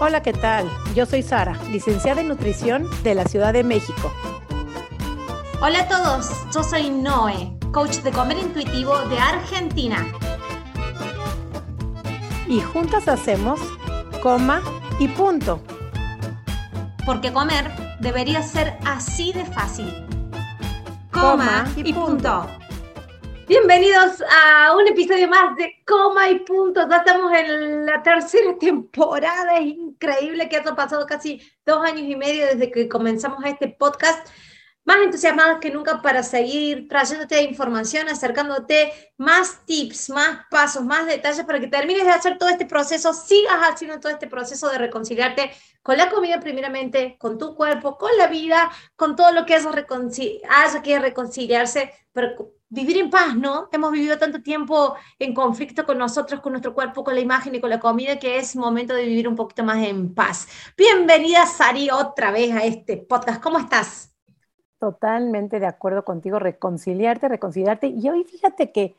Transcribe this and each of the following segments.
Hola, ¿qué tal? Yo soy Sara, licenciada en nutrición de la Ciudad de México. Hola a todos, yo soy Noé, coach de comer intuitivo de Argentina. Y juntas hacemos coma y punto. Porque comer debería ser así de fácil. Coma, y, punto. Bienvenidos a un episodio más de Coma y Punto. Ya estamos en la tercera temporada. Es increíble que haya pasado casi dos años y medio desde que comenzamos este podcast. Más entusiasmados que nunca para seguir trayéndote información, acercándote más tips, más pasos, más detalles para que termines de hacer todo este proceso, sigas haciendo todo este proceso de reconciliarte con la comida primeramente, con tu cuerpo, con la vida, con todo lo que haya que reconciliarse, pero vivir en paz, ¿no? Hemos vivido tanto tiempo en conflicto con nosotros, con nuestro cuerpo, con la imagen y con la comida, que es momento de vivir un poquito más en paz. Bienvenida, Sari, otra vez a este podcast. ¿Cómo estás? Totalmente de acuerdo contigo, reconciliarte, reconciliarte. Y hoy fíjate que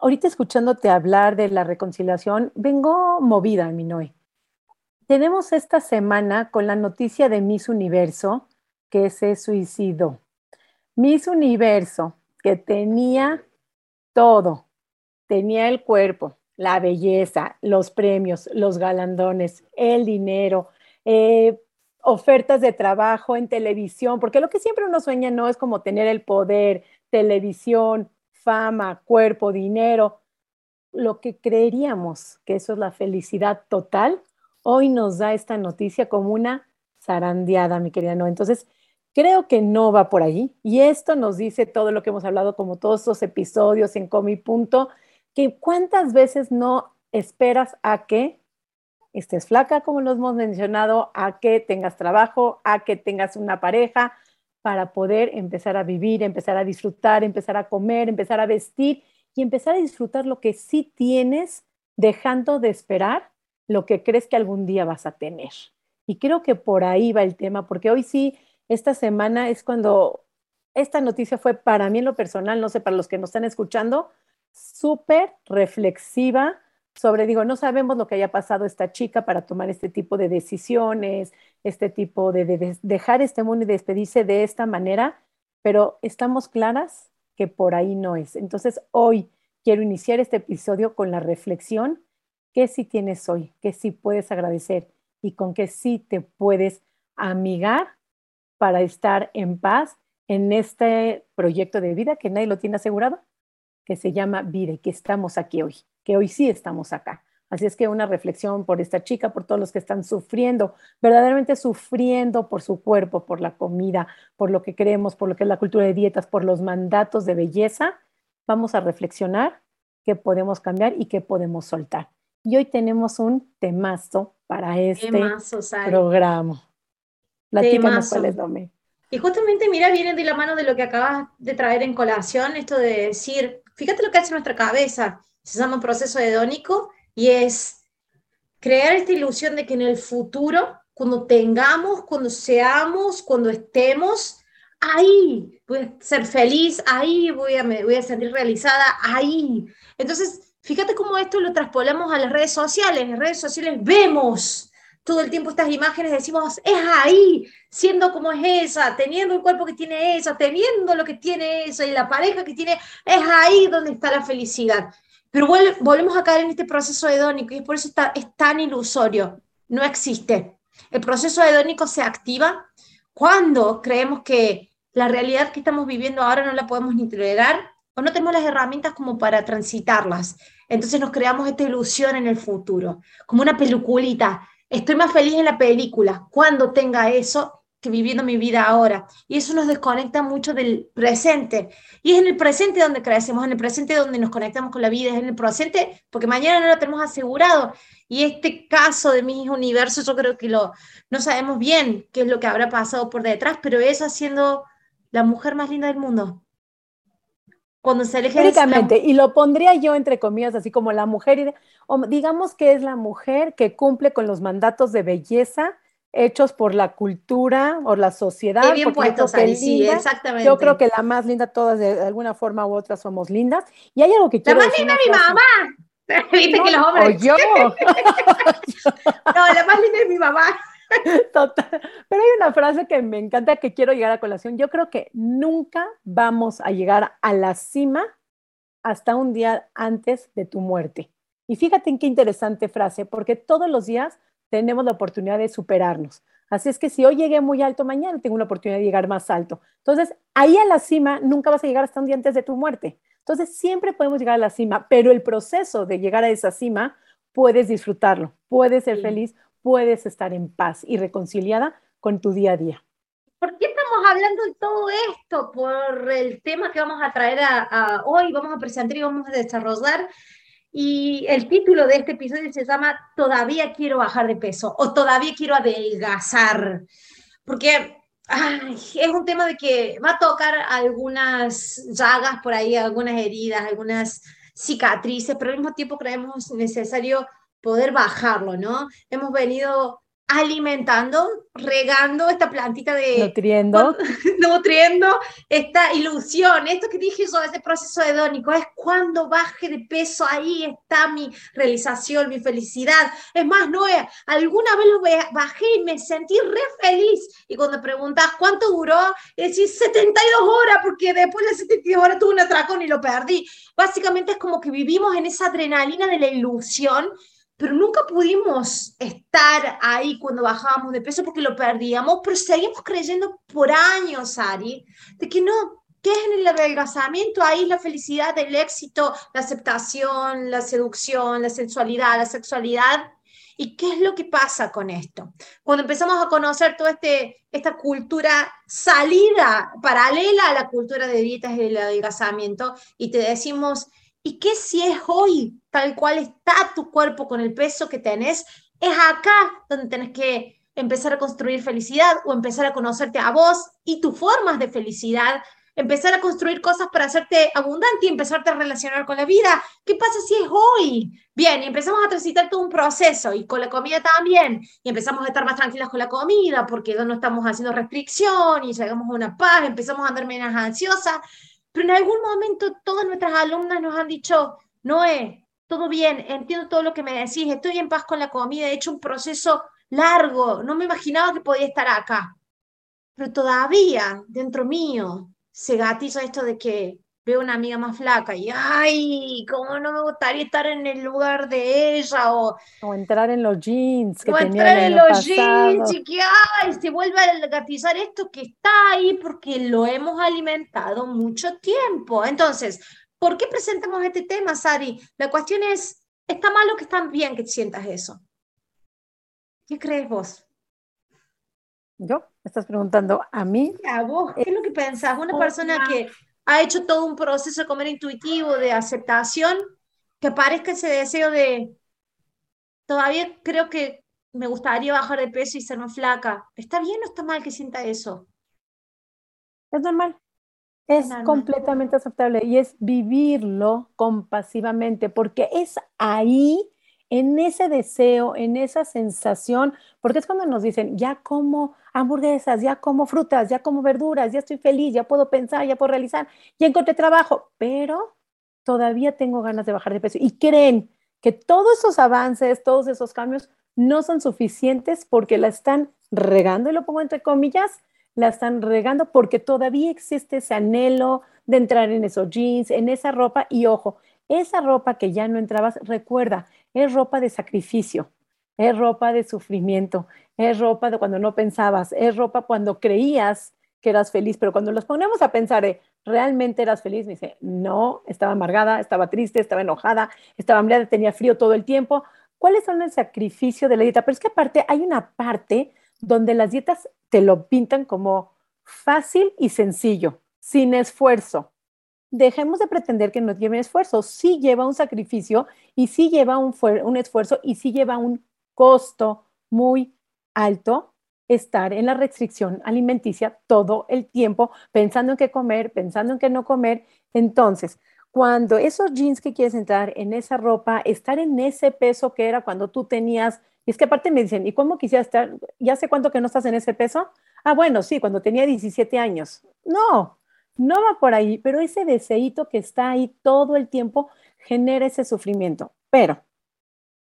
ahorita escuchándote hablar de la reconciliación, vengo movida, mi Noé. Tenemos esta semana con la noticia de Miss Universo que se suicidó. Miss Universo, que tenía todo, tenía el cuerpo, la belleza, los premios, los galandones, el dinero, eh, ofertas de trabajo en televisión, porque lo que siempre uno sueña no es como tener el poder, televisión, fama, cuerpo, dinero, lo que creeríamos que eso es la felicidad total, hoy nos da esta noticia como una zarandeada, mi querida No. Entonces, Creo que no va por ahí y esto nos dice todo lo que hemos hablado, como todos estos episodios en Comi Punto, que cuántas veces no esperas a que estés flaca, como lo hemos mencionado, a que tengas trabajo, a que tengas una pareja, para poder empezar a vivir, empezar a disfrutar, empezar a comer, empezar a vestir y empezar a disfrutar lo que sí tienes, dejando de esperar lo que crees que algún día vas a tener. Y creo que por ahí va el tema, porque hoy sí esta semana es cuando esta noticia fue para mí en lo personal, no sé, para los que nos están escuchando, súper reflexiva sobre, digo, no sabemos lo que haya pasado esta chica para tomar este tipo de decisiones, este tipo de, dejar este mundo y despedirse de esta manera, pero estamos claras que por ahí no es. Entonces, hoy quiero iniciar este episodio con la reflexión, ¿qué sí tienes hoy? ¿Qué sí puedes agradecer? Y con qué sí te puedes amigar para estar en paz en este proyecto de vida que nadie lo tiene asegurado, que se llama vida y que estamos aquí hoy, que hoy sí estamos acá. Así es que una reflexión por esta chica, por todos los que están sufriendo, verdaderamente sufriendo por su cuerpo, por la comida, por lo que creemos, por lo que es la cultura de dietas, por los mandatos de belleza. Vamos a reflexionar qué podemos cambiar y qué podemos soltar. Y hoy tenemos un temazo para este programa. Platícanos cuál es Dome. Y justamente, mira, viene de la mano de lo que acabas de traer en colación, esto de decir, fíjate lo que hace nuestra cabeza, se llama proceso hedónico y es crear esta ilusión de que en el futuro, cuando tengamos, cuando seamos, cuando estemos, ahí voy a ser feliz, ahí voy a, me voy a sentir realizada, ahí. Entonces, fíjate cómo esto lo traspolamos a las redes sociales. En las redes sociales vemos todo el tiempo estas imágenes, decimos, es ahí, siendo como es esa, teniendo el cuerpo que tiene esa, teniendo lo que tiene esa y la pareja que tiene, es ahí donde está la felicidad. Pero volvemos a caer en este proceso hedónico y por eso está, es tan ilusorio, no existe. El proceso hedónico se activa cuando creemos que la realidad que estamos viviendo ahora no la podemos ni tolerar o no tenemos las herramientas como para transitarlas. Entonces nos creamos esta ilusión en el futuro, como una peluculita Estoy más feliz en la película cuando tenga eso que viviendo mi vida ahora. Y eso nos desconecta mucho del presente. Y es en el presente donde crecemos, en el presente donde nos conectamos con la vida, es en el presente porque mañana no lo tenemos asegurado. Y este caso de mi universo, yo creo que lo, no sabemos bien qué es lo que habrá pasado por detrás, pero es haciendo la mujer más linda del mundo cuando se elige y lo pondría yo entre comillas, así como la mujer, o digamos que es la mujer que cumple con los mandatos de belleza hechos por la cultura o la sociedad. bien puesto, sí, exactamente. Yo creo que la más linda, todas de alguna forma u otra somos lindas. Y hay algo que quiero La más linda mi mamá. Viste que los hombres. O yo. no, la más linda es mi mamá. Total. Pero hay una frase que me encanta que quiero llegar a colación. Yo creo que nunca vamos a llegar a la cima hasta un día antes de tu muerte. Y fíjate en qué interesante frase, porque todos los días tenemos la oportunidad de superarnos. Así es que si hoy llegué muy alto, mañana tengo una oportunidad de llegar más alto. Entonces, ahí a la cima nunca vas a llegar hasta un día antes de tu muerte. Entonces, siempre podemos llegar a la cima, pero el proceso de llegar a esa cima, puedes disfrutarlo, puedes ser feliz, puedes estar en paz y reconciliada con tu día a día. ¿Por qué estamos hablando de todo esto? Por el tema que vamos a traer a, hoy, vamos a presentar y vamos a desarrollar. Y el título de este episodio se llama Todavía quiero bajar de peso o Todavía quiero adelgazar. Porque es un tema de que va a tocar algunas llagas por ahí, algunas heridas, algunas cicatrices, pero al mismo tiempo creemos necesario poder bajarlo, ¿no? Hemos venido alimentando, regando esta plantita de... Nutriendo. nutriendo esta ilusión. Esto que dije yo, ese proceso hedónico, es cuando baje de peso, ahí está mi realización, mi felicidad. Es más, no, alguna vez lo bajé y me sentí re feliz. Y cuando preguntas cuánto duró, decís 72 horas, porque después de 72 horas tuve un atracón y lo perdí. Básicamente es como que vivimos en esa adrenalina de la ilusión pero nunca pudimos estar ahí cuando bajábamos de peso porque lo perdíamos, pero seguimos creyendo por años, Ari, de que no, que es en el adelgazamiento ahí la felicidad, el éxito, la aceptación, la seducción, la sensualidad, la sexualidad. ¿Y qué es lo que pasa con esto? Cuando empezamos a conocer toda este, esta cultura salida, paralela a la cultura de dietas y del adelgazamiento, y te decimos, ¿Y qué si es hoy tal cual está tu cuerpo con el peso que tenés? Es acá donde tenés que empezar a construir felicidad o empezar a conocerte a vos y tus formas de felicidad, empezar a construir cosas para hacerte abundante y empezarte a relacionar con la vida. ¿Qué pasa si es hoy? Bien, y empezamos a transitar todo un proceso y con la comida también, y empezamos a estar más tranquilas con la comida porque no estamos haciendo restricción y llegamos a una paz, empezamos a andar menos ansiosas pero en algún momento todas nuestras alumnas nos han dicho, Noé, todo bien, entiendo todo lo que me decís, estoy en paz con la comida, he hecho un proceso largo, no me imaginaba que podía estar acá. Pero todavía dentro mío se gatilla esto de que veo una amiga más flaca y ay, cómo no me gustaría estar en el lugar de ella o, o entrar en los jeans que o entrar en los jeans y que ay, se vuelva a gatizar esto que está ahí porque lo hemos alimentado mucho tiempo. Entonces, ¿por qué presentamos este tema, Sari? La cuestión es, ¿está mal o que está bien que sientas eso? ¿Qué crees vos? ¿Yo? ¿Me estás preguntando a mí? A vos, ¿qué es lo que pensás? Una persona que ha hecho todo un proceso de comer intuitivo, de aceptación, que parezca ese deseo de, todavía creo que me gustaría bajar de peso y ser más flaca. ¿Está bien o está mal que sienta eso? Es normal. Es completamente aceptable y es vivirlo compasivamente, porque es ahí en ese deseo, en esa sensación, porque es cuando nos dicen, ya como hamburguesas, ya como frutas, ya como verduras, ya estoy feliz, ya puedo pensar, ya puedo realizar, ya encontré trabajo, pero todavía tengo ganas de bajar de peso. Y creen que todos esos avances, todos esos cambios no son suficientes porque la están regando, y lo pongo entre comillas, la están regando porque todavía existe ese anhelo de entrar en esos jeans, en esa ropa, y ojo, esa ropa que ya no entrabas, recuerda, es ropa de sacrificio, es ropa de sufrimiento, es ropa de cuando no pensabas, es ropa cuando creías que eras feliz, pero cuando los ponemos a pensar, eh, ¿realmente eras feliz? Me dice, no, estaba amargada, estaba triste, estaba enojada, estaba hambriada, tenía frío todo el tiempo. ¿Cuáles son el sacrificio de la dieta? Pero es que aparte hay una parte donde las dietas te lo pintan como fácil y sencillo, sin esfuerzo dejemos de pretender que no lleve esfuerzo. Sí lleva un sacrificio y sí lleva un, un esfuerzo y sí lleva un costo muy alto estar en la restricción alimenticia todo el tiempo, pensando en qué comer, pensando en qué no comer. Entonces, cuando esos jeans que quieres entrar en esa ropa, estar en ese peso que era cuando tú tenías, y es que aparte me dicen, ¿y cómo quisiera estar? ¿Ya sé cuánto que no estás en ese peso? Ah, bueno, sí, cuando tenía 17 años. No, no va por ahí, pero ese deseito que está ahí todo el tiempo genera ese sufrimiento. pero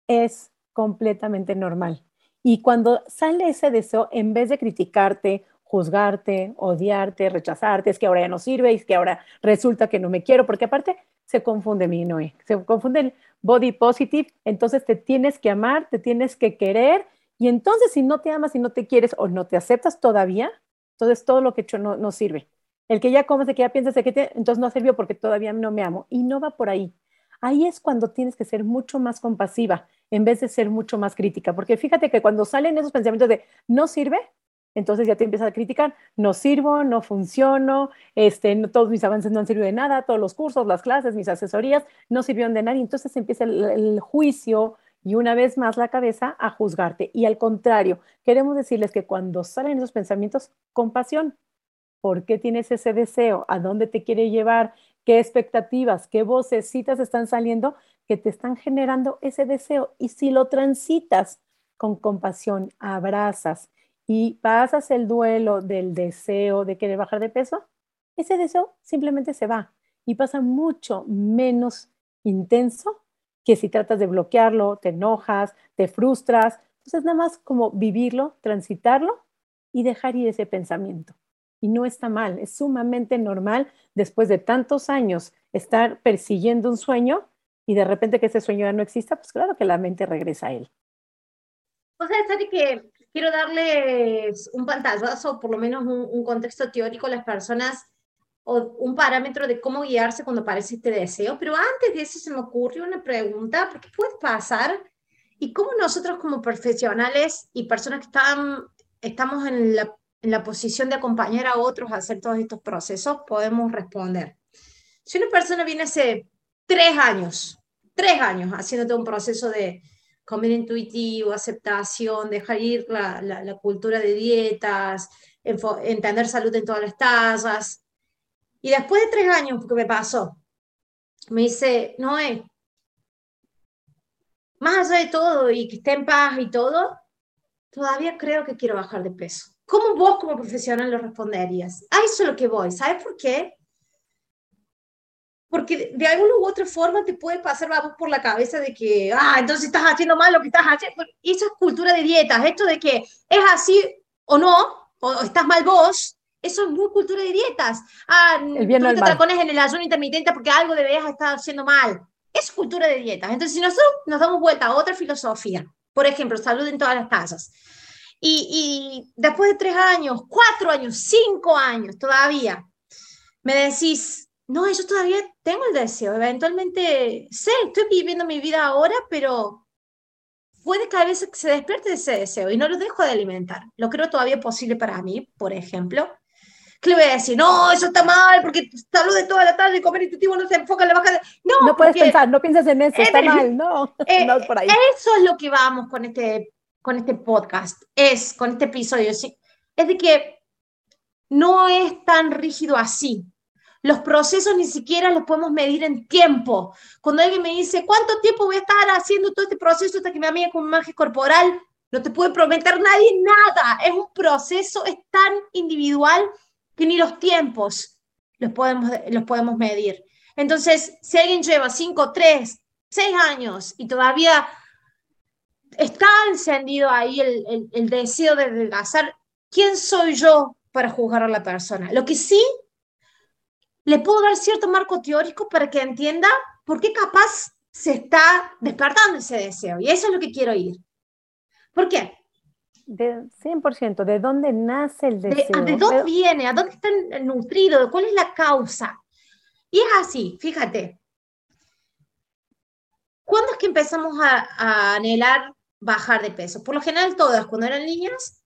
es completamente normal. Y cuando sale ese deseo, en vez de criticarte, juzgarte, odiarte, rechazarte, es que ahora ya no sirve, es que ahora resulta que no me quiero, porque aparte se confunde mi Noé, se confunde el body positive, entonces te tienes que amar, te tienes que querer, y entonces si no te amas y no te quieres o no te aceptas todavía, entonces todo lo que he hecho no, no sirve. El que ya comes, el que ya piensas, que te, entonces no sirvió porque todavía no me amo. Y no va por ahí. Ahí es cuando tienes que ser mucho más compasiva en vez de ser mucho más crítica. Porque fíjate que cuando salen esos pensamientos de no sirve, entonces ya te empiezas a criticar, no sirvo, no funciono, este, todos mis avances no han servido de nada, todos los cursos, las clases, mis asesorías no sirvieron de nada. Entonces empieza el juicio y una vez más la cabeza a juzgarte. Y al contrario, queremos decirles que cuando salen esos pensamientos, compasión, ¿Por qué tienes ese deseo? ¿A dónde te quiere llevar? ¿Qué expectativas, qué vocecitas están saliendo que te están generando ese deseo? Y si lo transitas con compasión, abrazas y pasas el duelo del deseo de querer bajar de peso, ese deseo simplemente se va y pasa mucho menos intenso que si tratas de bloquearlo, te enojas, te frustras. Entonces, nada más como vivirlo, transitarlo y dejar ir ese pensamiento y no está mal, es sumamente normal después de tantos años estar persiguiendo un sueño y de repente que ese sueño ya no exista, pues claro que la mente regresa a él. O sea, Sari, que quiero darles un pantallazo, por lo menos un, contexto teórico a las personas o un parámetro de cómo guiarse cuando aparece este deseo. Pero antes de eso se me ocurrió una pregunta, ¿qué puede pasar? ¿Y cómo nosotros como profesionales y personas que están, estamos en la en la posición de acompañar a otros a hacer todos estos procesos, podemos responder. Si una persona viene hace tres años, tres años haciéndote un proceso de comer intuitivo, aceptación, dejar ir la, cultura de dietas, entender salud en todas las tallas, y después de tres años, porque me pasó, me dice, Noé, más allá de todo y que esté en paz y todo, todavía creo que quiero bajar de peso. ¿Cómo vos como profesional lo responderías? A eso es lo que voy. ¿Sabes por qué? Porque de alguna u otra forma te puede pasar vamos por la cabeza de que, ah, entonces estás haciendo mal lo que estás haciendo. Esa es cultura de dietas, esto de que es así o no, o estás mal vos, eso es muy cultura de dietas. Ah, el bien tú te tacones en el ayuno intermitente porque algo deberías estar haciendo mal. Es cultura de dietas. Entonces, si nosotros nos damos vuelta a otra filosofía, por ejemplo, salud en todas las casas, y, después de tres años, cuatro años, cinco años todavía, me decís, no, yo todavía tengo el deseo, eventualmente sé, estoy viviendo mi vida ahora, pero puede que a veces se despierte ese deseo y no lo dejo de alimentar. Lo creo todavía posible para mí, por ejemplo. ¿Qué le voy a decir? No, eso está mal, porque salud de toda la tarde, comer intuitivo no se enfoca en la baja de... No, no puedes pensar, no piensas en eso, está mal, no. Eh, no por ahí. Eso es lo que vamos con este con este podcast, es, con este episodio, es de que no es tan rígido así. Los procesos ni siquiera los podemos medir en tiempo. Cuando alguien me dice, ¿cuánto tiempo voy a estar haciendo todo este proceso hasta que me amiga con imagen corporal? No te puede prometer nadie nada. Es un proceso, es tan individual que ni los tiempos los podemos, los podemos medir. Entonces, si alguien lleva 5, 3, 6 años y todavía está encendido ahí el, el, deseo de adelgazar, ¿quién soy yo para juzgar a la persona? Lo que sí, le puedo dar cierto marco teórico para que entienda por qué capaz se está despertando ese deseo. Y eso es lo que quiero ir. ¿Por qué? De 100%, ¿de dónde nace el deseo? ¿De, dónde viene? ¿A dónde está nutrido? ¿Cuál es la causa? Y es así, fíjate. ¿Cuándo es que empezamos a, a anhelar bajar de peso. Por lo general, todas cuando eran niñas,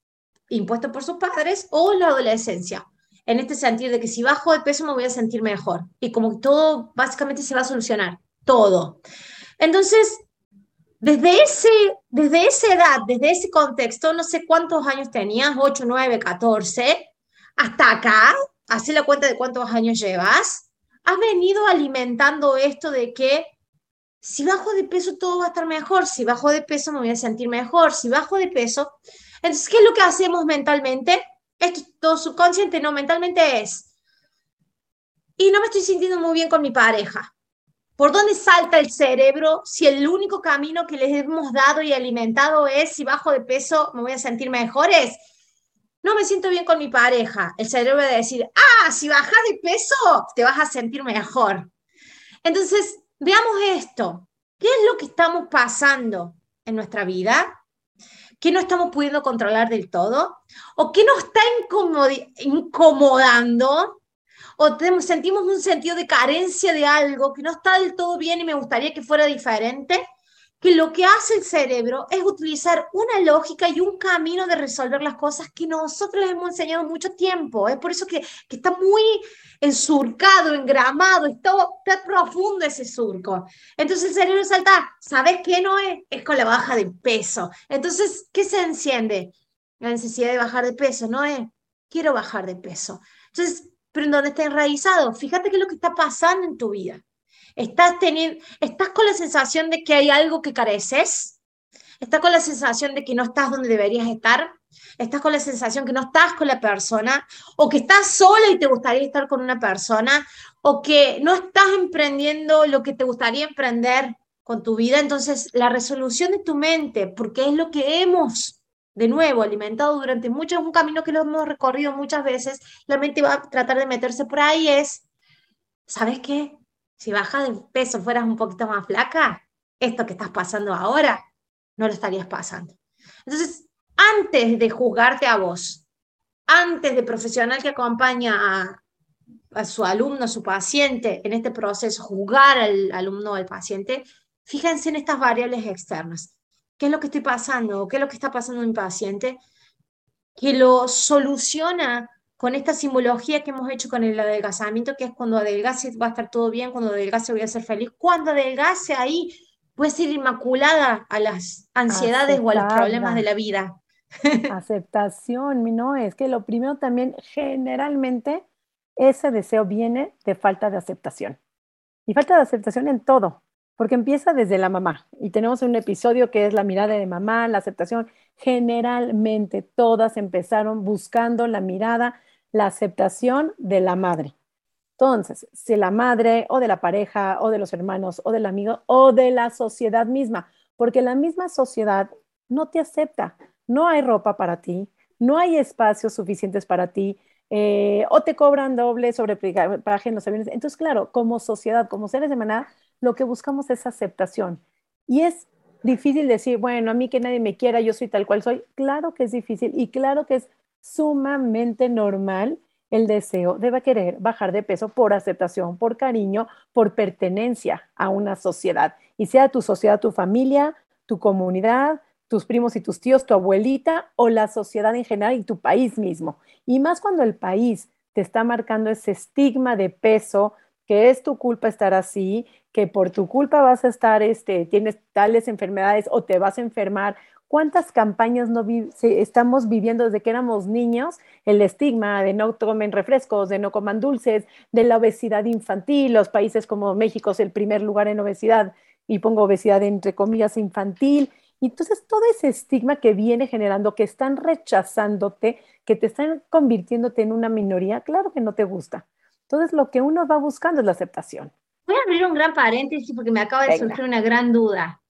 impuestos por sus padres, o la adolescencia. En este sentido de que si bajo de peso me voy a sentir mejor. Y como todo básicamente se va a solucionar. Todo. Entonces, desde, ese, desde esa edad, desde ese contexto, no sé cuántos años tenías, 8, 9, 14, hasta acá, hace la cuenta de cuántos años llevas, has venido alimentando esto de que si bajo de peso todo va a estar mejor, si bajo de peso me voy a sentir mejor, si bajo de peso. Entonces, ¿qué es lo que hacemos mentalmente? Esto es todo subconsciente, no, mentalmente es. Y no me estoy sintiendo muy bien con mi pareja. ¿Por dónde salta el cerebro si el único camino que les hemos dado y alimentado es si bajo de peso me voy a sentir mejores? No me siento bien con mi pareja. El cerebro va a decir, ah, si bajas de peso te vas a sentir mejor. Entonces, veamos esto. ¿Qué es lo que estamos pasando en nuestra vida? ¿Qué no estamos pudiendo controlar del todo? ¿O qué nos está incomodando? ¿O sentimos un sentido de carencia de algo que no está del todo bien y me gustaría que fuera diferente? Que lo que hace el cerebro es utilizar una lógica y un camino de resolver las cosas que nosotros hemos enseñado mucho tiempo. Es por eso que, está muy ensurcado, engramado, está, está, profundo ese surco. Entonces el cerebro salta, ¿sabes qué no es? Es con la baja de peso. Entonces, ¿qué se enciende? La necesidad de bajar de peso, ¿no es? Quiero bajar de peso. Entonces, pero en dónde está enraizado, fíjate qué es lo que está pasando en tu vida. ¿Estás, teniendo, ¿Estás con la sensación de que hay algo que careces? ¿Estás con la sensación de que no estás donde deberías estar? ¿Estás con la sensación que no estás con la persona? ¿O que estás sola y te gustaría estar con una persona? ¿O que no estás emprendiendo lo que te gustaría emprender con tu vida? Entonces, la resolución de tu mente, porque es lo que hemos, de nuevo, alimentado durante mucho, es un camino que lo hemos recorrido muchas veces, la mente va a tratar de meterse por ahí, es, ¿sabes qué? Si bajas de peso fueras un poquito más flaca, esto que estás pasando ahora, no lo estarías pasando. Entonces, antes de juzgarte a vos, antes de profesional que acompaña a, su alumno, su paciente en este proceso, juzgar al alumno o al paciente, fíjense en estas variables externas. ¿Qué es lo que estoy pasando? ¿Qué es lo que está pasando en mi paciente? Que lo soluciona con esta simbología que hemos hecho con el adelgazamiento, que es cuando adelgace va a estar todo bien, cuando adelgace voy a ser feliz, cuando adelgace ahí puede ser inmaculada a las ansiedades o a los problemas de la vida. Aceptación, no, es que lo primero también generalmente ese deseo viene de falta de aceptación. Y falta de aceptación en todo, porque empieza desde la mamá. Y tenemos un episodio que es la mirada de mamá, la aceptación. Generalmente todas empezaron buscando la mirada la aceptación de la madre. Entonces, si la madre o de la pareja o de los hermanos o del amigo o de la sociedad misma, porque la misma sociedad no te acepta, no hay ropa para ti, no hay espacios suficientes para ti, eh, o te cobran doble sobre en los aviones. Entonces, claro, como sociedad, como seres de manada, lo que buscamos es aceptación. Y es difícil decir, bueno, a mí que nadie me quiera, yo soy tal cual soy. Claro que es difícil y claro que es sumamente normal el deseo de querer bajar de peso por aceptación, por cariño, por pertenencia a una sociedad. Y sea tu sociedad, tu familia, tu comunidad, tus primos y tus tíos, tu abuelita o la sociedad en general y tu país mismo. Y más cuando el país te está marcando ese estigma de peso, que es tu culpa estar así, que por tu culpa vas a estar, este, tienes tales enfermedades o te vas a enfermar ¿Cuántas campañas no estamos viviendo desde que éramos niños? El estigma de no tomen refrescos, de no coman dulces, de la obesidad infantil. Los países como México es el primer lugar en obesidad y pongo obesidad entre comillas infantil. Y entonces todo ese estigma que viene generando, que están rechazándote, que te están convirtiéndote en una minoría, claro que no te gusta. Entonces lo que uno va buscando es la aceptación. Voy a abrir un gran paréntesis porque me acaba de surgir una gran duda.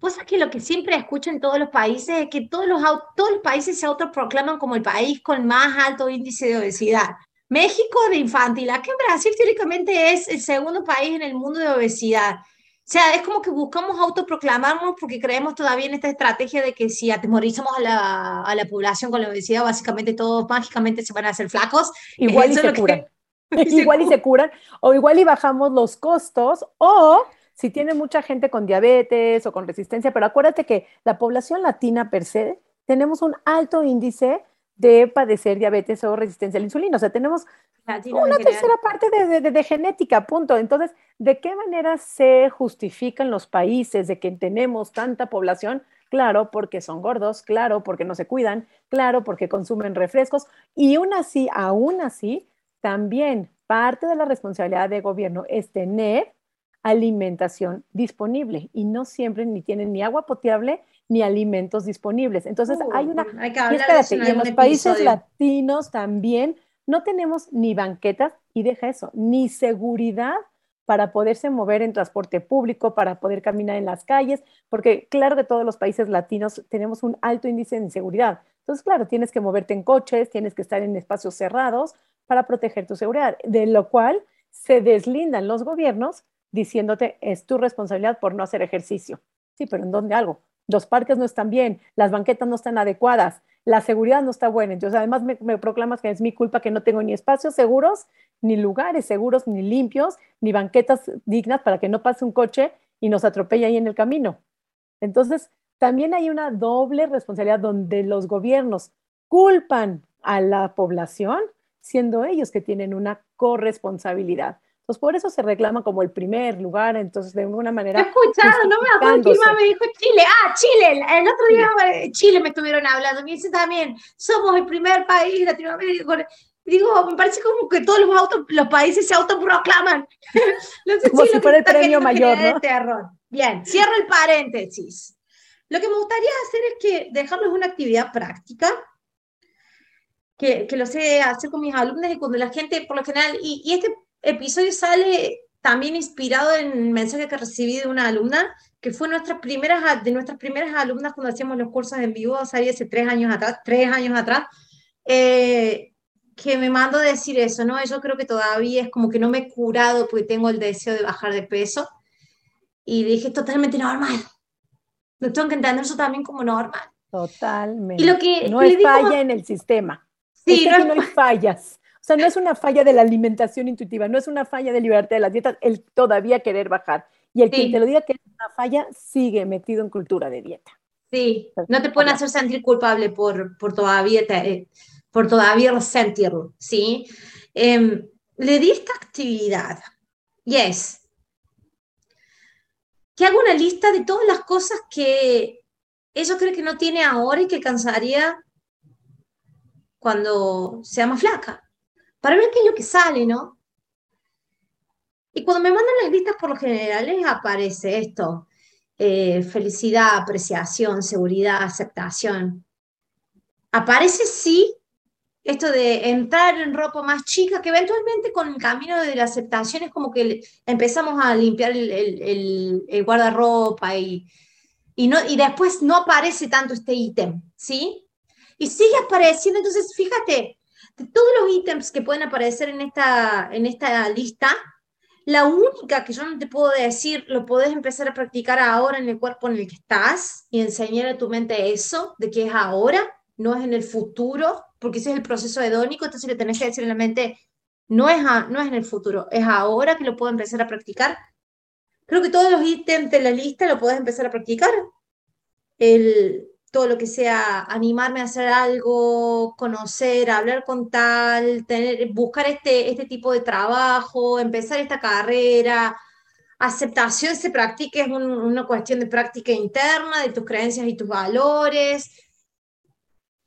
Vos sabés que lo que siempre escucho en todos los países es que todos los, todos los países se autoproclaman como el país con más alto índice de obesidad. México de infantil, aquí en Brasil teóricamente es el segundo país en el mundo de obesidad. O sea, es como que buscamos autoproclamarnos porque creemos todavía en esta estrategia de que si atemorizamos a la, a la población con la obesidad, básicamente todos mágicamente se van a hacer flacos. Igual y se curan. igual y se curan, o igual y bajamos los costos, o si tiene mucha gente con diabetes o con resistencia, pero acuérdate que la población latina per se tenemos un alto índice de padecer diabetes o resistencia a la insulina. O sea, tenemos una tercera parte de, genética, punto. Entonces, ¿de qué manera se justifican los países de que tenemos tanta población? Claro, porque son gordos, claro, porque no se cuidan, claro, porque consumen refrescos. Y aún así, aún así, también parte de la responsabilidad del gobierno es tener alimentación disponible y no siempre ni tienen ni agua potable ni alimentos disponibles. Entonces hay una... Hay que y, en, los países latinos también no tenemos ni banquetas y deja eso, ni seguridad para poderse mover en transporte público, para poder caminar en las calles, porque claro que todos los países latinos tenemos un alto índice de inseguridad. Entonces, claro, tienes que moverte en coches, tienes que estar en espacios cerrados para proteger tu seguridad, de lo cual se deslindan los gobiernos diciéndote es tu responsabilidad por no hacer ejercicio. Sí, pero ¿en dónde algo? Los parques no están bien, las banquetas no están adecuadas, la seguridad no está buena. Entonces, además me, proclamas que es mi culpa que no tengo ni espacios seguros, ni lugares seguros, ni limpios, ni banquetas dignas para que no pase un coche y nos atropelle ahí en el camino. Entonces, también hay una doble responsabilidad donde los gobiernos culpan a la población, siendo ellos que tienen una corresponsabilidad. Entonces, por eso se reclama como el primer lugar, entonces, de alguna manera. He escuchado, no me acuerdo quién más me dijo Chile. Ah, Chile, el otro día Chile me estuvieron hablando, me dice también, somos el primer país latinoamericano. Digo, me parece como que todos los, autos, los países se autoproclaman. no sé como si fuera el premio mayor, ¿no? Terror. Bien, cierro el paréntesis. Lo que me gustaría hacer es que dejarles una actividad práctica, que, que, lo sé hacer con mis alumnos y cuando la gente, por lo general, y, y este episodio sale también inspirado en el mensaje que recibí de una alumna, que fue nuestras primeras, de nuestras primeras alumnas cuando hacíamos los cursos en vivo, salí hace tres años atrás, tres años atrás, eh, que me mandó a decir eso, ¿no? Yo creo que todavía es como que no me he curado porque tengo el deseo de bajar de peso. Y dije, totalmente normal. No tengo que entender eso también como normal. Totalmente. Y lo que no es falla en el sistema. Sí, no, no hay fallas sea, no es una falla de la alimentación intuitiva, no es una falla de liberarte de las dietas, el todavía querer bajar. Y el que te lo diga que es una falla sigue metido en cultura de dieta. Sí, no te pueden hacer sentir culpable por, por, todavía, eh, por todavía sentirlo, ¿sí? Em, le di esta actividad y es que haga una lista de todas las cosas que ella cree que no tiene ahora y que cansaría cuando sea más flaca para ver qué es lo que sale, ¿no? Y cuando me mandan las listas, por lo general les aparece esto, eh, felicidad, apreciación, seguridad, aceptación. Aparece sí esto de entrar en ropa más chica, que eventualmente con el camino de la aceptación es como que empezamos a limpiar el, el, guardarropa y, y, no, y después no aparece tanto este ítem, ¿sí? Y sigue apareciendo, entonces fíjate, todos los ítems que pueden aparecer en esta, en esta lista, la única que yo no te puedo decir, lo podés empezar a practicar ahora en el cuerpo en el que estás y enseñar a tu mente eso, de que es ahora, no es en el futuro, porque ese es el proceso hedónico, entonces le tenés que decir en la mente, no es, no es en el futuro, es ahora que lo puedo empezar a practicar. Creo que todos los ítems de la lista lo podés empezar a practicar. El, todo lo que sea animarme a hacer algo, conocer, hablar con tal, tener, buscar este, este tipo de trabajo, empezar esta carrera. Aceptación se practica, es una cuestión de práctica interna, de tus creencias y tus valores.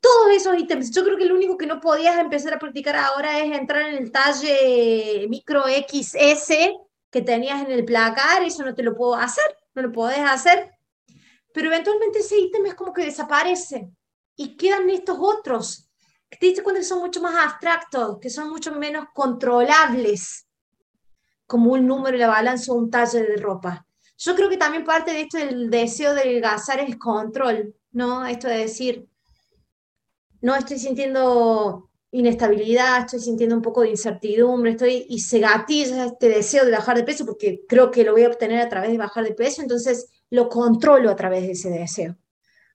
Todos esos ítems. Yo creo que lo único que no podías empezar a practicar ahora es entrar en el talle micro XS que tenías en el placar, eso no te lo puedo hacer, no lo podés hacer pero eventualmente ese ítem es como que desaparece y quedan estos otros, que te diste cuenta que son mucho más abstractos, que son mucho menos controlables, como un número, la balanza o un talle de ropa. Yo creo que también parte de esto del deseo de adelgazar es control, ¿no? Esto de decir, no estoy sintiendo inestabilidad, estoy sintiendo un poco de incertidumbre, estoy y se gatilla este deseo de bajar de peso porque creo que lo voy a obtener a través de bajar de peso, entonces lo controlo a través de ese deseo.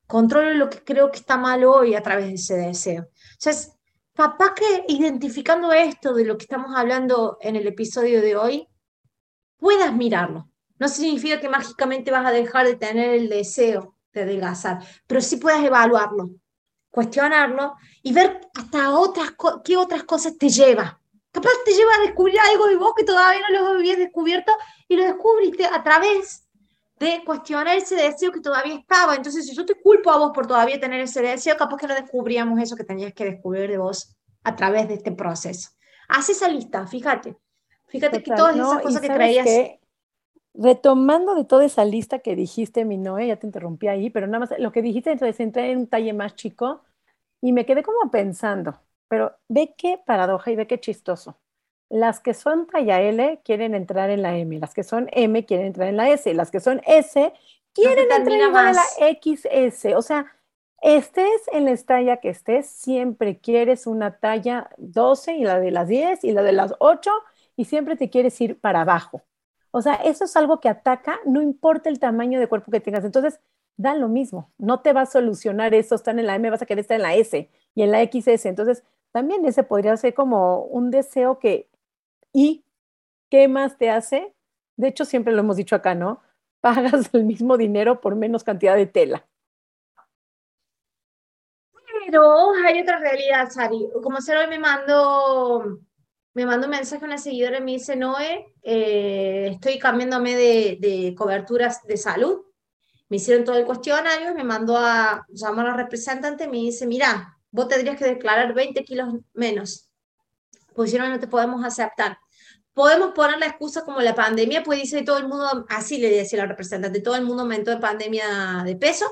Controlo lo que creo que está mal hoy a través de ese deseo. Entonces, papá que identificando esto de lo que estamos hablando en el episodio de hoy, puedas mirarlo. No significa que mágicamente vas a dejar de tener el deseo de adelgazar, pero sí puedas evaluarlo, cuestionarlo y ver hasta otras qué otras cosas te lleva. Capaz te lleva a descubrir algo de vos que todavía no lo habías descubierto y lo descubriste a través de cuestionar ese deseo que todavía estaba. Entonces, si yo te culpo a vos por todavía tener ese deseo, capaz que no descubríamos eso que tenías que descubrir de vos a través de este proceso. Haz esa lista, fíjate. Fíjate que todas esas cosas que creías... retomando de toda esa lista que dijiste, mi Noé, ya te interrumpí ahí, pero nada más lo que dijiste, entonces entré en un talle más chico y me quedé como pensando, pero ve qué paradoja y ve qué chistoso. Las que son talla L quieren entrar en la M, las que son M quieren entrar en la S, las que son S quieren entrar en la XS. O sea, estés en la talla que estés, siempre quieres una talla 12 y la de las 10 y la de las 8 y siempre te quieres ir para abajo. O sea, eso es algo que ataca, no importa el tamaño de cuerpo que tengas. Entonces, da lo mismo, no te va a solucionar eso, están en la M, vas a querer estar en la S y en la XS. Entonces, también ese podría ser como un deseo que, ¿y qué más te hace? De hecho, siempre lo hemos dicho acá, ¿no? Pagas el mismo dinero por menos cantidad de tela. Pero hay otra realidad, Sari. Como ser hoy me mandó, me mandó un mensaje a una seguidora y me dice, Noé, eh, estoy cambiándome de, de coberturas de salud me hicieron todo el cuestionario, me mandó a llamar a la representante y me dice, mira, vos tendrías que declarar 20 kilos menos, pues si no, no te podemos aceptar. Podemos poner la excusa como la pandemia, pues dice todo el mundo, así le decía la representante, todo el mundo aumentó de pandemia de peso,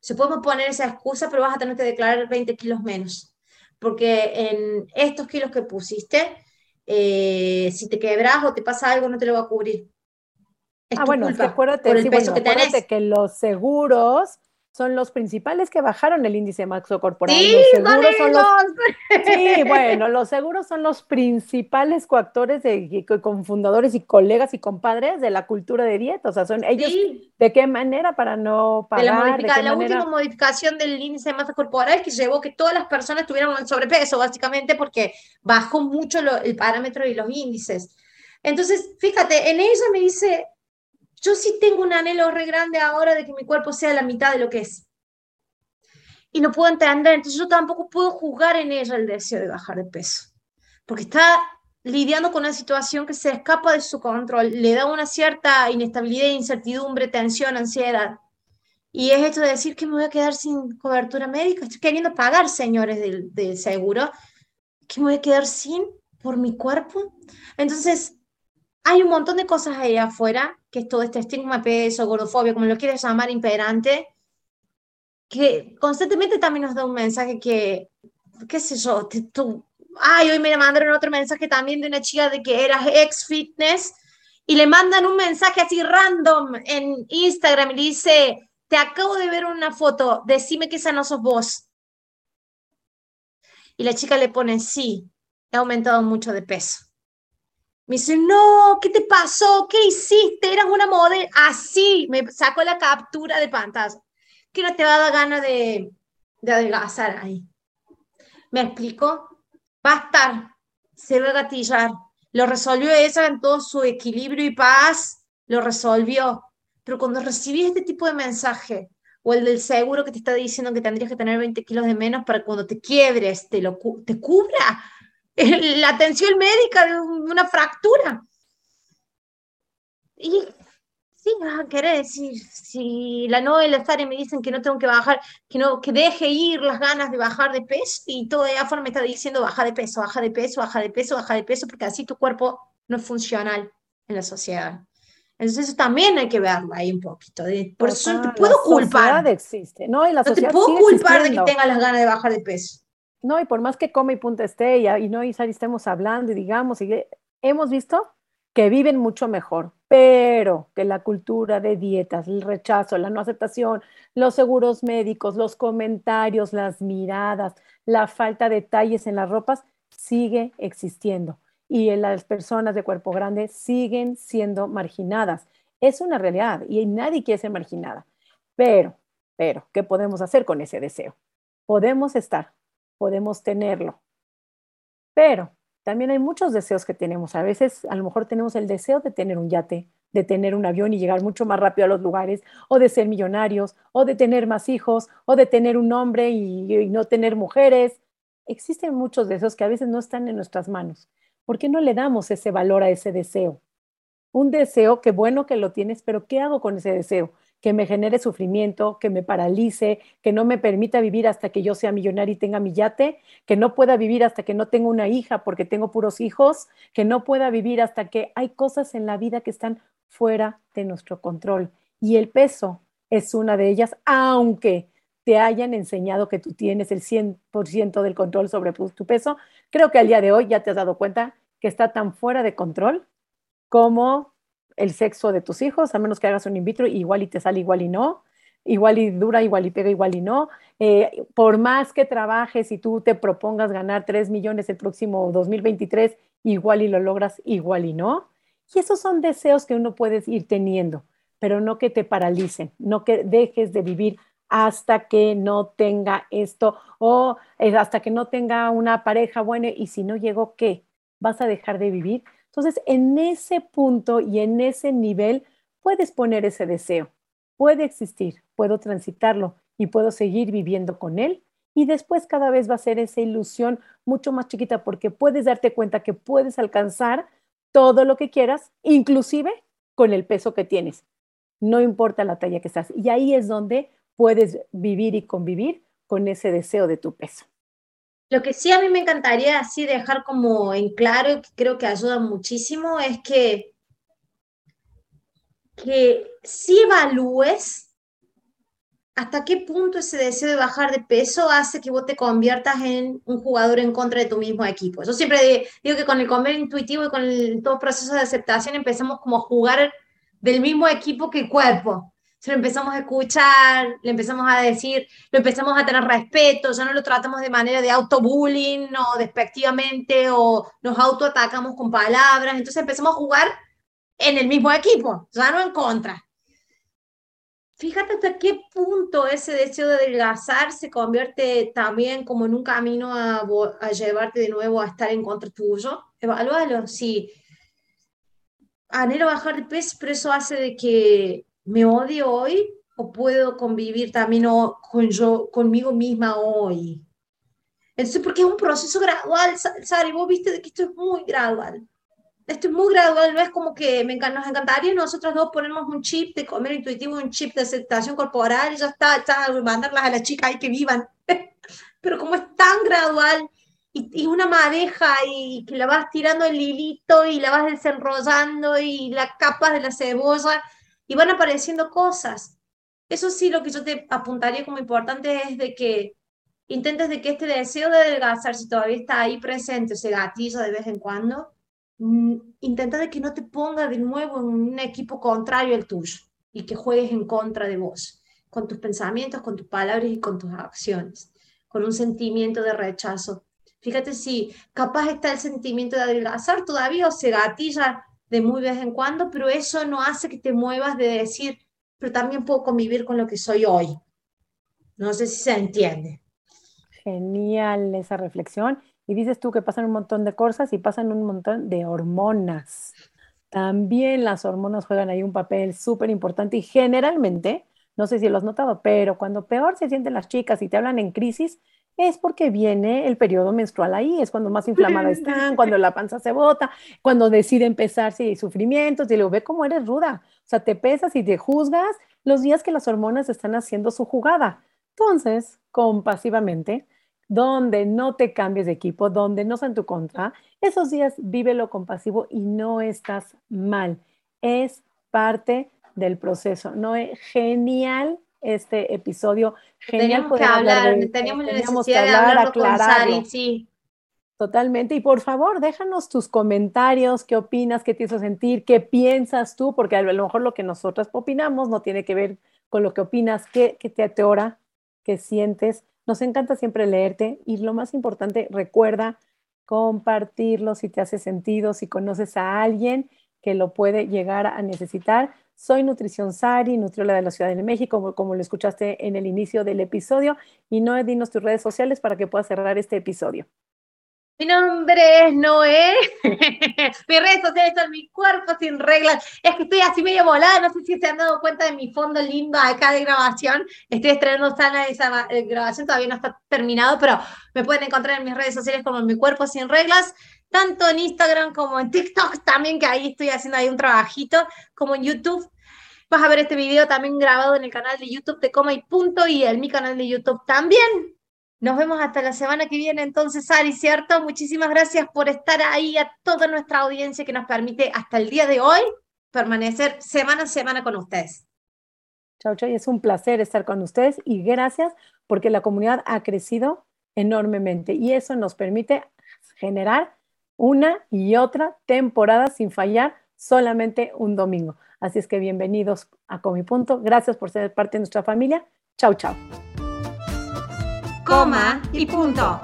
se podemos poner esa excusa, pero vas a tener que declarar 20 kilos menos, porque en estos kilos que pusiste, eh, si te quebras o te pasa algo, no te lo va a cubrir. Ah, bueno, es que acuérdate, que, los seguros son los principales que bajaron el índice maxo corporal. Sí, los seguros son los, sí, bueno, los seguros son los principales coactores de, confundadores y colegas y compadres de la cultura de dieta. O sea, son ellos de qué manera para no pagar. De la, última modificación del índice de masa corporal que llevó que todas las personas tuvieran sobrepeso, básicamente porque bajó mucho el parámetro y los índices. Entonces, fíjate, en ella me dice, yo sí tengo un anhelo re grande ahora de que mi cuerpo sea la mitad de lo que es. Y no puedo entender, entonces yo tampoco puedo juzgar en ella el deseo de bajar de peso, porque está lidiando con una situación que se escapa de su control, le da una cierta inestabilidad, incertidumbre, tensión, ansiedad. Y es esto de decir que me voy a quedar sin cobertura médica, estoy queriendo pagar, señores del, del seguro, que me voy a quedar sin por mi cuerpo. Entonces, hay un montón de cosas ahí afuera, que es todo este estigma, peso, gordofobia, como lo quieres llamar, imperante, que constantemente también nos da un mensaje que, qué sé yo, tú, ay, hoy me mandaron otro mensaje también de una chica de que era ex fitness y le mandan un mensaje así random en Instagram y le dice, te acabo de ver una foto, decime que esa no sos vos. Y la chica le pone, sí, he aumentado mucho de peso. Me dice, no, ¿qué te pasó? ¿Qué hiciste? Eras una modelo. Así, me sacó la captura de pantalla. Que no te va a dar ganas de, de adelgazar ahí. ¿Me explico? Va se va a gatillar. Lo resolvió ella en todo su equilibrio y paz, lo resolvió. Pero cuando recibí este tipo de mensaje, o el del seguro que te está diciendo que tendrías que tener 20 kilos de menos para cuando te quiebres, te, lo, te cubra, la atención médica de una fractura. Y sí, vas a querer decir, si la novela Sare me dicen que no tengo que bajar, que no, que deje ir las ganas de bajar de peso, y todo de forma me está diciendo baja de peso, baja de peso, baja de peso, baja de peso, porque así tu cuerpo no es funcional en la sociedad. Entonces eso también hay que verlo ahí un poquito. por eso no te puedo culpar. existe, ¿no? Y la no te puedo culpar de que tengas las ganas de bajar de peso. No, y por más que come y punto esté, y, y no, y estemos hablando y digamos, y hemos visto que viven mucho mejor, pero que la cultura de dietas, el rechazo, la no aceptación, los seguros médicos, los comentarios, las miradas, la falta de detalles en las ropas sigue existiendo y las personas de cuerpo grande siguen siendo marginadas. Es una realidad y nadie quiere ser marginada. Pero, pero, ¿qué podemos hacer con ese deseo? Podemos estar podemos tenerlo. Pero también hay muchos deseos que tenemos. A veces a lo mejor tenemos el deseo de tener un yate, de tener un avión y llegar mucho más rápido a los lugares, o de ser millonarios, o de tener más hijos, o de tener un hombre y, no tener mujeres. Existen muchos deseos que a veces no están en nuestras manos. ¿Por qué no le damos ese valor a ese deseo? Un deseo, que bueno que lo tienes, pero ¿qué hago con ese deseo? Que me genere sufrimiento, que me paralice, que no me permita vivir hasta que yo sea millonaria y tenga mi yate, que no pueda vivir hasta que no tenga una hija porque tengo puros hijos, que no pueda vivir hasta que hay cosas en la vida que están fuera de nuestro control. Y el peso es una de ellas, aunque te hayan enseñado que tú tienes el 100% del control sobre tu peso, creo que al día de hoy ya te has dado cuenta que está tan fuera de control como el sexo de tus hijos, a menos que hagas un in vitro, igual y te sale igual y no, igual y dura, igual y pega, igual y no. Eh, por más que trabajes y tú te propongas ganar 3 millones el próximo 2023, igual y lo logras, igual y no. Y esos son deseos que uno puede ir teniendo, pero no que te paralicen, no que dejes de vivir hasta que no tenga esto o eh, hasta que no tenga una pareja buena y si no llegó, ¿qué? ¿Vas a dejar de vivir? Entonces, en ese punto y en ese nivel puedes poner ese deseo, puede existir, puedo transitarlo y puedo seguir viviendo con él. Y después cada vez va a ser esa ilusión mucho más chiquita porque puedes darte cuenta que puedes alcanzar todo lo que quieras, inclusive con el peso que tienes. No importa la talla que estás. Y ahí es donde puedes vivir y convivir con ese deseo de tu peso. Lo que sí a mí me encantaría así dejar como en claro y que creo que ayuda muchísimo es que, que si evalúes hasta qué punto ese deseo de bajar de peso hace que vos te conviertas en un jugador en contra de tu mismo equipo. Yo siempre digo que con el comer intuitivo y con el, todo proceso de aceptación empezamos como a jugar del mismo equipo que el cuerpo se lo empezamos a escuchar, le empezamos a decir, lo empezamos a tener respeto, ya no lo tratamos de manera de autobullying o despectivamente o nos autoatacamos con palabras, entonces empezamos a jugar en el mismo equipo, ya no en contra. Fíjate hasta qué punto ese deseo de adelgazar se convierte también como en un camino a, a llevarte de nuevo a estar en contra tuyo. Evalúalo, sí. Anhelo bajar de peso, pero eso hace de que me odio hoy o puedo convivir también con yo, conmigo misma hoy. Entonces, porque es un proceso gradual, Sari, vos viste que esto es muy gradual. Esto es muy gradual, no es como que me, nos encantaría nosotros dos ponemos un chip de comer intuitivo, un chip de aceptación corporal y ya está, está mandarlas a las chicas ahí que vivan. Pero como es tan gradual y, y, una madeja y que la vas tirando el hilito y la vas desenrollando y las capas de la cebolla, y van apareciendo cosas. Eso sí, lo que yo te apuntaría como importante es de que intentes de que este deseo de adelgazar, si todavía está ahí presente, se gatilla de vez en cuando, mm, intenta de que no te ponga de nuevo en un equipo contrario al tuyo y que juegues en contra de vos, con tus pensamientos, con tus palabras y con tus acciones, con un sentimiento de rechazo. Fíjate si capaz está el sentimiento de adelgazar todavía o se gatilla de muy vez en cuando, pero eso no hace que te muevas de decir, pero también puedo convivir con lo que soy hoy. No sé si se entiende. Genial esa reflexión. Y dices tú que pasan un montón de cosas y pasan un montón de hormonas. También las hormonas juegan ahí un papel súper importante y generalmente, no sé si lo has notado, pero cuando peor se sienten las chicas y te hablan en crisis, es porque viene el periodo menstrual ahí, es cuando más inflamada están, cuando la panza se bota, cuando decide empezarse y sufrimientos, y luego ve cómo eres ruda, o sea, te pesas y te juzgas los días que las hormonas están haciendo su jugada. Entonces, compasivamente, donde no te cambies de equipo, donde no sea en tu contra, esos días vívelo compasivo y no estás mal. Es parte del proceso. No es genial este episodio. Genial teníamos que hablar, teníamos la necesidad de hablar, con Sari, sí. Totalmente. Y por favor, déjanos tus comentarios, qué opinas, qué te hizo sentir, qué piensas tú, porque a lo mejor lo que nosotras opinamos no tiene que ver con lo que opinas, qué, qué te ateora, qué sientes. Nos encanta siempre leerte y lo más importante, recuerda compartirlo si te hace sentido, si conoces a alguien que lo puede llegar a necesitar. Soy Nutrición Sari, nutrióloga de la Ciudad de México, como, lo escuchaste en el inicio del episodio. Y Noé, dinos tus redes sociales para que puedas cerrar este episodio. Mi nombre es Noé. Mis redes sociales son mi cuerpo sin reglas. Es que estoy así medio volada. No sé si se han dado cuenta de mi fondo lindo acá de grabación. Estoy estrenando sana esa eh, grabación. Todavía no está terminado, pero me pueden encontrar en mis redes sociales como Mi Cuerpo Sin Reglas tanto en Instagram como en TikTok también, que ahí estoy haciendo ahí un trabajito, como en YouTube. Vas a ver este video también grabado en el canal de YouTube de Coma y Punto y en mi canal de YouTube también. Nos vemos hasta la semana que viene entonces, Ari, ¿cierto? Muchísimas gracias por estar ahí a toda nuestra audiencia que nos permite hasta el día de hoy permanecer semana a semana con ustedes. Chao, chao, y es un placer estar con ustedes y gracias porque la comunidad ha crecido enormemente y eso nos permite generar una y otra temporada sin fallar, solamente un domingo. Así es que bienvenidos a Comi Punto. Gracias por ser parte de nuestra familia. Chau, chau. Coma y punto.